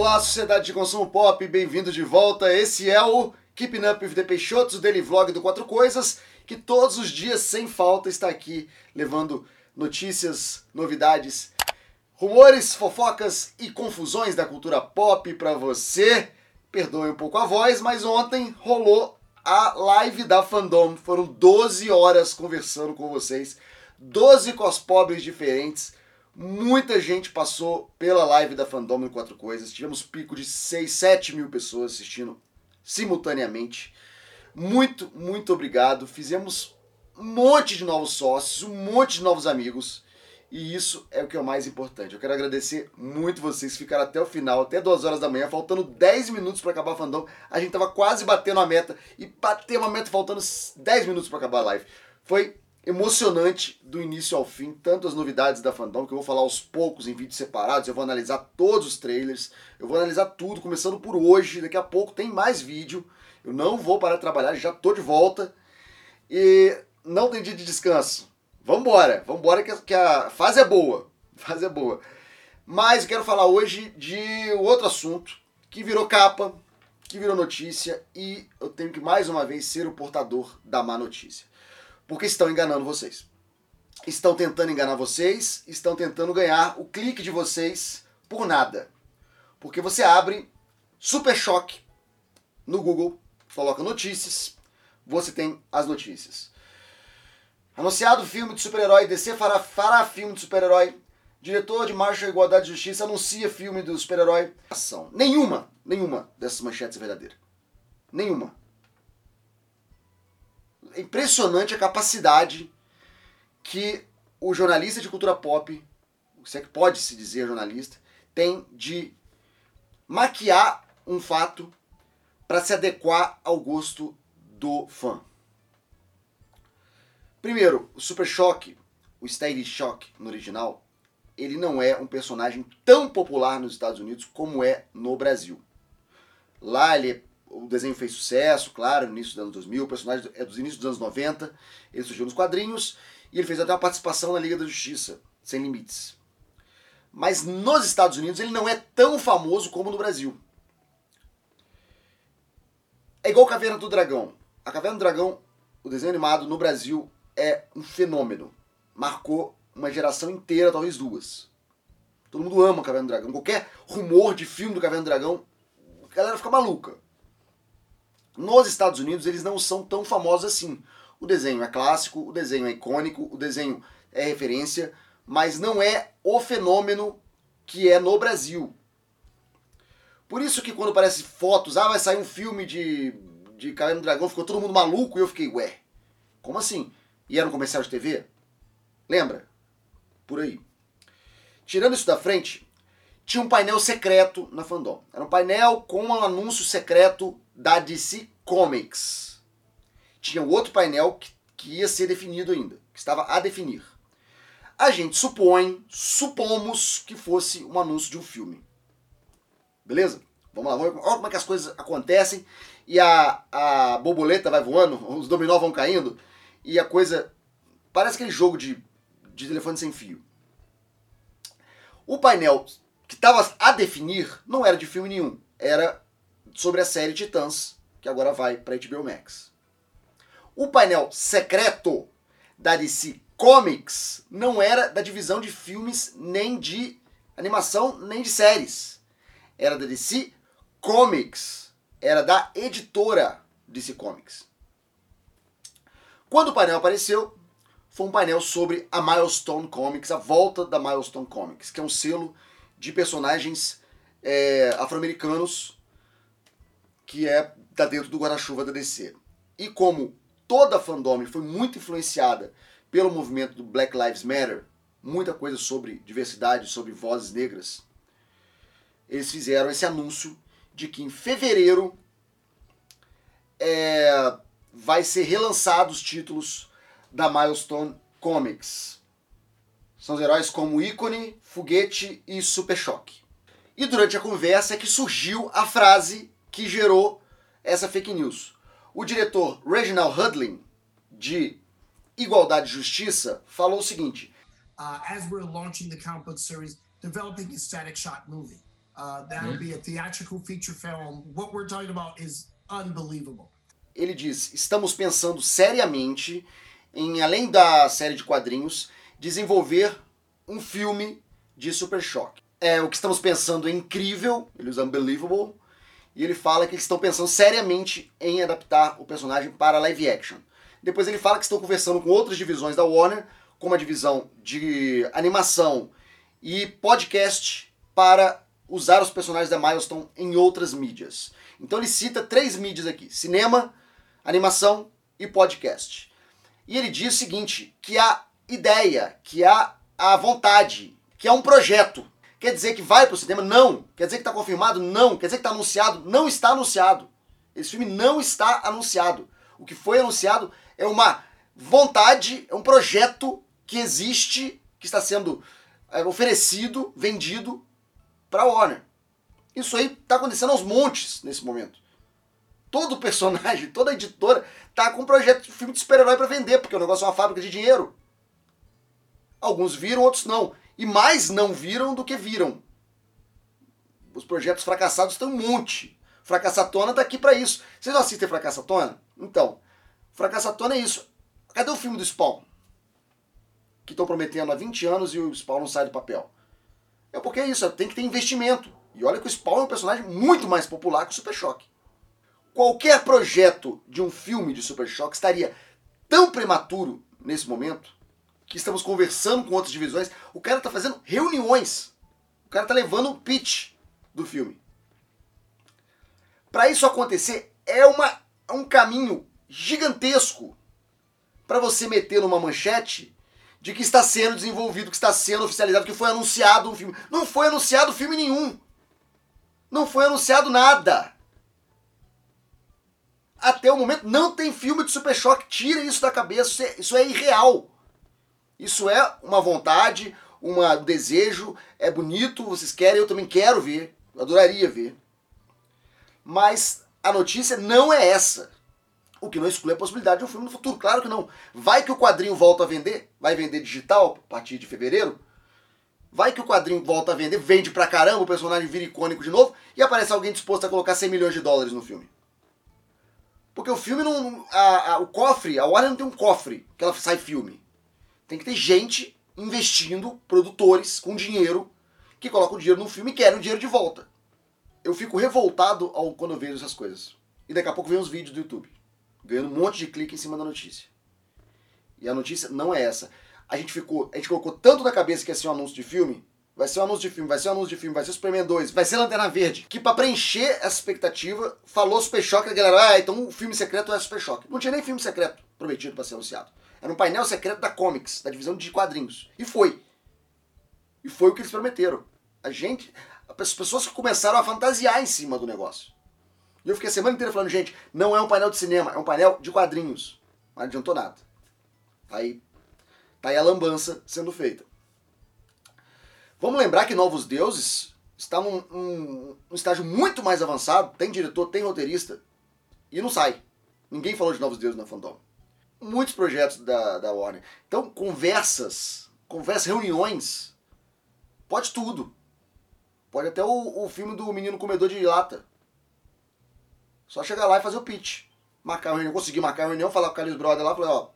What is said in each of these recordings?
Olá, sociedade de consumo pop, bem-vindo de volta. Esse é o Keeping Up with the Peixotos, o daily vlog do Quatro Coisas, que todos os dias, sem falta, está aqui levando notícias, novidades, rumores, fofocas e confusões da cultura pop para você. Perdoe um pouco a voz, mas ontem rolou a live da Fandom. Foram 12 horas conversando com vocês, 12 cospobres diferentes Muita gente passou pela live da Fandom em Quatro Coisas. Tivemos pico de 6, 7 mil pessoas assistindo simultaneamente. Muito, muito obrigado. Fizemos um monte de novos sócios, um monte de novos amigos. E isso é o que é o mais importante. Eu quero agradecer muito vocês que ficaram até o final, até 2 horas da manhã, faltando 10 minutos para acabar a fandom. A gente tava quase batendo a meta e bateu a meta faltando 10 minutos para acabar a live. Foi emocionante do início ao fim, tanto as novidades da Fandom, que eu vou falar aos poucos em vídeos separados, eu vou analisar todos os trailers, eu vou analisar tudo, começando por hoje, daqui a pouco tem mais vídeo, eu não vou parar de trabalhar, já tô de volta, e não tem dia de descanso. Vambora, vambora que a, que a fase é boa, a fase é boa. Mas eu quero falar hoje de outro assunto que virou capa, que virou notícia, e eu tenho que mais uma vez ser o portador da má notícia. Porque estão enganando vocês. Estão tentando enganar vocês, estão tentando ganhar o clique de vocês por nada. Porque você abre Super Choque no Google, coloca notícias, você tem as notícias. Anunciado filme de super-herói, DC fará, fará filme de super-herói. Diretor de Marcha Igualdade e Justiça anuncia filme do super-herói. Ação. Nenhuma, nenhuma dessas manchetes é verdadeira. Nenhuma impressionante a capacidade que o jornalista de cultura pop, se é que pode se dizer jornalista, tem de maquiar um fato para se adequar ao gosto do fã. Primeiro, o Super Shock, o Steady Shock no original, ele não é um personagem tão popular nos Estados Unidos como é no Brasil. Lá ele é o desenho fez sucesso, claro, no início dos anos 2000, o personagem é dos inícios dos anos 90, ele surgiu nos quadrinhos e ele fez até uma participação na Liga da Justiça, Sem Limites. Mas nos Estados Unidos ele não é tão famoso como no Brasil. É igual Caverna do Dragão. A Caverna do Dragão, o desenho animado no Brasil é um fenômeno. Marcou uma geração inteira, talvez duas. Todo mundo ama Caverna do Dragão. Qualquer rumor de filme do Caverna do Dragão, a galera fica maluca. Nos Estados Unidos eles não são tão famosos assim. O desenho é clássico, o desenho é icônico, o desenho é referência, mas não é o fenômeno que é no Brasil. Por isso que quando aparece fotos, ah, vai sair um filme de, de Caverna do Dragão, ficou todo mundo maluco e eu fiquei, ué, como assim? E era um comercial de TV? Lembra? Por aí. Tirando isso da frente, tinha um painel secreto na Fandom. Era um painel com um anúncio secreto da DC Comics. Tinha outro painel que, que ia ser definido ainda, que estava a definir. A gente supõe, supomos que fosse um anúncio de um filme. Beleza? Vamos lá, vamos ver como é que as coisas acontecem e a, a borboleta vai voando, os dominó vão caindo e a coisa. Parece aquele jogo de, de telefone sem fio. O painel que estava a definir não era de filme nenhum, era sobre a série Titãs, que agora vai para HBO Max. O painel secreto da DC Comics não era da divisão de filmes, nem de animação, nem de séries. Era da DC Comics. Era da editora DC Comics. Quando o painel apareceu, foi um painel sobre a Milestone Comics, a volta da Milestone Comics, que é um selo de personagens é, afro-americanos que é tá dentro do guarda-chuva da DC. E como toda a fandom foi muito influenciada pelo movimento do Black Lives Matter, muita coisa sobre diversidade, sobre vozes negras, eles fizeram esse anúncio de que em fevereiro é, vai ser relançado os títulos da Milestone Comics. São os heróis como Ícone, Foguete e Super Choque. E durante a conversa é que surgiu a frase que gerou essa fake news. O diretor Reginald Hudlin, de Igualdade e Justiça, falou o seguinte: uh, As we're launching the comic book series, developing a static shot movie. Uh, that'll be a theatrical feature film. What we're talking about is unbelievable. Ele diz: estamos pensando seriamente em, além da série de quadrinhos, desenvolver um filme de Super Choque. É, o que estamos pensando é incrível, ele usa unbelievable, e ele fala que eles estão pensando seriamente em adaptar o personagem para live action. Depois ele fala que estão conversando com outras divisões da Warner, como a divisão de animação e podcast, para usar os personagens da Milestone em outras mídias. Então ele cita três mídias aqui: cinema, animação e podcast. E ele diz o seguinte: que a ideia, que há a vontade, que é um projeto. Quer dizer que vai para o cinema? Não. Quer dizer que está confirmado? Não. Quer dizer que está anunciado? Não está anunciado. Esse filme não está anunciado. O que foi anunciado é uma vontade, é um projeto que existe, que está sendo é, oferecido, vendido para a Warner. Isso aí está acontecendo aos montes nesse momento. Todo personagem, toda editora tá com um projeto de filme de super-herói para vender, porque o negócio é uma fábrica de dinheiro. Alguns viram, outros não. E mais não viram do que viram. Os projetos fracassados estão um monte. Fracassatona tá aqui para isso. Vocês não assistem Fracassatona? Então, Fracassatona é isso. Cadê o filme do Spawn? Que estão prometendo há 20 anos e o Spawn não sai do papel. É porque é isso, tem que ter investimento. E olha que o Spawn é um personagem muito mais popular que o Super Choque. Qualquer projeto de um filme de Super Choque estaria tão prematuro nesse momento que estamos conversando com outras divisões. O cara está fazendo reuniões. O cara está levando o pitch do filme. Para isso acontecer, é, uma, é um caminho gigantesco para você meter numa manchete de que está sendo desenvolvido, que está sendo oficializado, que foi anunciado um filme. Não foi anunciado filme nenhum. Não foi anunciado nada. Até o momento não tem filme de Super Choque. Tira isso da cabeça. Isso é, isso é irreal. Isso é uma vontade, um desejo. É bonito, vocês querem, eu também quero ver. Adoraria ver. Mas a notícia não é essa. O que não exclui a possibilidade de um filme no futuro. Claro que não. Vai que o quadrinho volta a vender? Vai vender digital a partir de fevereiro? Vai que o quadrinho volta a vender, vende pra caramba, o personagem vira icônico de novo e aparece alguém disposto a colocar 100 milhões de dólares no filme. Porque o filme não. A, a, o cofre, a Warner não tem um cofre que ela sai filme. Tem que ter gente investindo, produtores com dinheiro, que colocam dinheiro no filme e querem o dinheiro de volta. Eu fico revoltado ao, quando eu vejo essas coisas. E daqui a pouco vem uns vídeos do YouTube. Ganhando um monte de clique em cima da notícia. E a notícia não é essa a gente ficou, a gente colocou tanto na cabeça que ia ser um anúncio de filme, vai ser um anúncio de filme, vai ser um anúncio de filme, vai ser Superman 2, vai ser Lanterna Verde, que para preencher essa expectativa, falou Super Choque a galera, ah, então o filme secreto é Super Choque. Não tinha nem filme secreto prometido para ser anunciado. Era um painel secreto da Comics, da divisão de quadrinhos. E foi. E foi o que eles prometeram. A gente, as pessoas começaram a fantasiar em cima do negócio. E eu fiquei a semana inteira falando, gente, não é um painel de cinema, é um painel de quadrinhos. Não adiantou nada. Aí Tá aí a lambança sendo feita. Vamos lembrar que Novos Deuses está num um, um estágio muito mais avançado, tem diretor, tem roteirista, e não sai. Ninguém falou de Novos Deuses na Fandom. Muitos projetos da, da Warner. Então, conversas, conversas, reuniões, pode tudo. Pode até o, o filme do Menino Comedor de Lata. Só chegar lá e fazer o pitch. Marcar uma reunião, conseguir marcar uma reunião, falar com o Carlos Brother lá, falar, ó,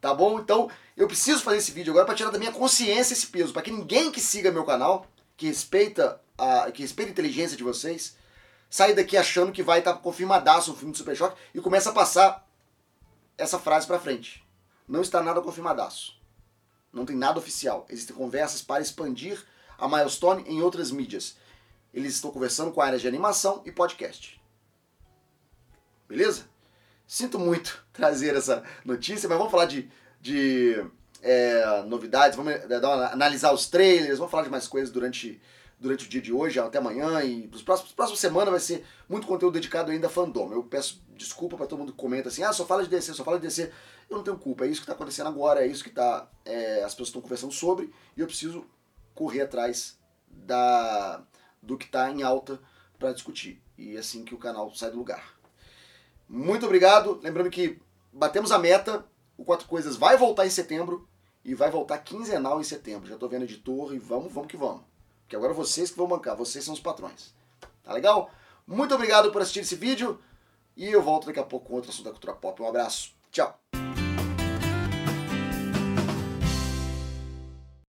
Tá bom? Então, eu preciso fazer esse vídeo agora para tirar da minha consciência esse peso, para que ninguém que siga meu canal, que respeita a, que respeita a inteligência de vocês, saia daqui achando que vai estar tá confirmadaço um filme de Super Choque e começa a passar essa frase para frente. Não está nada confirmadaço. Não tem nada oficial. Existem conversas para expandir a Milestone em outras mídias. Eles estão conversando com áreas de animação e podcast. Beleza? Sinto muito trazer essa notícia, mas vamos falar de, de é, novidades, vamos é, analisar os trailers, vamos falar de mais coisas durante, durante o dia de hoje, até amanhã e para próximos próximas semanas vai ser muito conteúdo dedicado ainda a fandom. Eu peço desculpa para todo mundo que comenta assim, ah, só fala de DC, só fala de DC. Eu não tenho culpa, é isso que está acontecendo agora, é isso que tá, é, as pessoas estão conversando sobre e eu preciso correr atrás da, do que está em alta para discutir. E é assim que o canal sai do lugar. Muito obrigado. Lembrando que batemos a meta. O Quatro Coisas vai voltar em setembro e vai voltar quinzenal em setembro. Já estou vendo editor e vamos, vamos que vamos. Porque agora vocês que vão bancar, vocês são os patrões. Tá legal? Muito obrigado por assistir esse vídeo e eu volto daqui a pouco com outro assunto da cultura pop. Um abraço. Tchau.